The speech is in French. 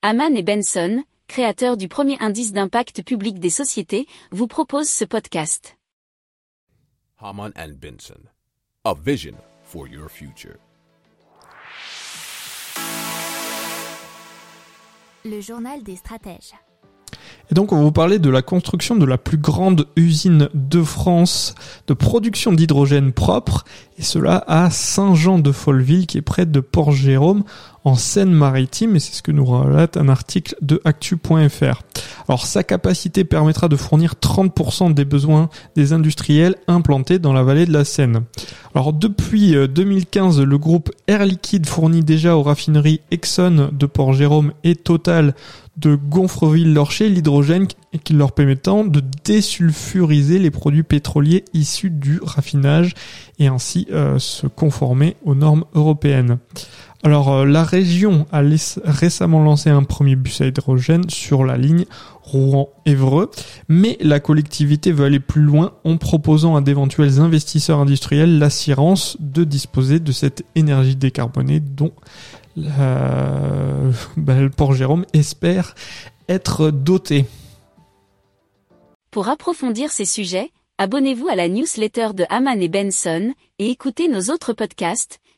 Haman et Benson, créateurs du premier indice d'impact public des sociétés, vous proposent ce podcast. Haman and Benson, a vision for your future. Le journal des stratèges. Et donc on va vous parler de la construction de la plus grande usine de France de production d'hydrogène propre, et cela à Saint-Jean-de-Folleville qui est près de Port-Jérôme en Seine-Maritime, et c'est ce que nous relate un article de actu.fr. Alors sa capacité permettra de fournir 30% des besoins des industriels implantés dans la vallée de la Seine. Alors depuis 2015, le groupe Air Liquide fournit déjà aux raffineries Exxon de Port-Jérôme et Total de Gonfreville-Lorcher l'hydrogène qui leur permettant de désulfuriser les produits pétroliers issus du raffinage et ainsi euh, se conformer aux normes européennes. Alors euh, la région a récemment lancé un premier bus à hydrogène sur la ligne Rouen-Évreux, mais la collectivité veut aller plus loin en proposant à d'éventuels investisseurs industriels l'assurance de disposer de cette énergie décarbonée dont euh, ben, le Port Jérôme espère être doté. Pour approfondir ces sujets, abonnez-vous à la newsletter de Haman et Benson et écoutez nos autres podcasts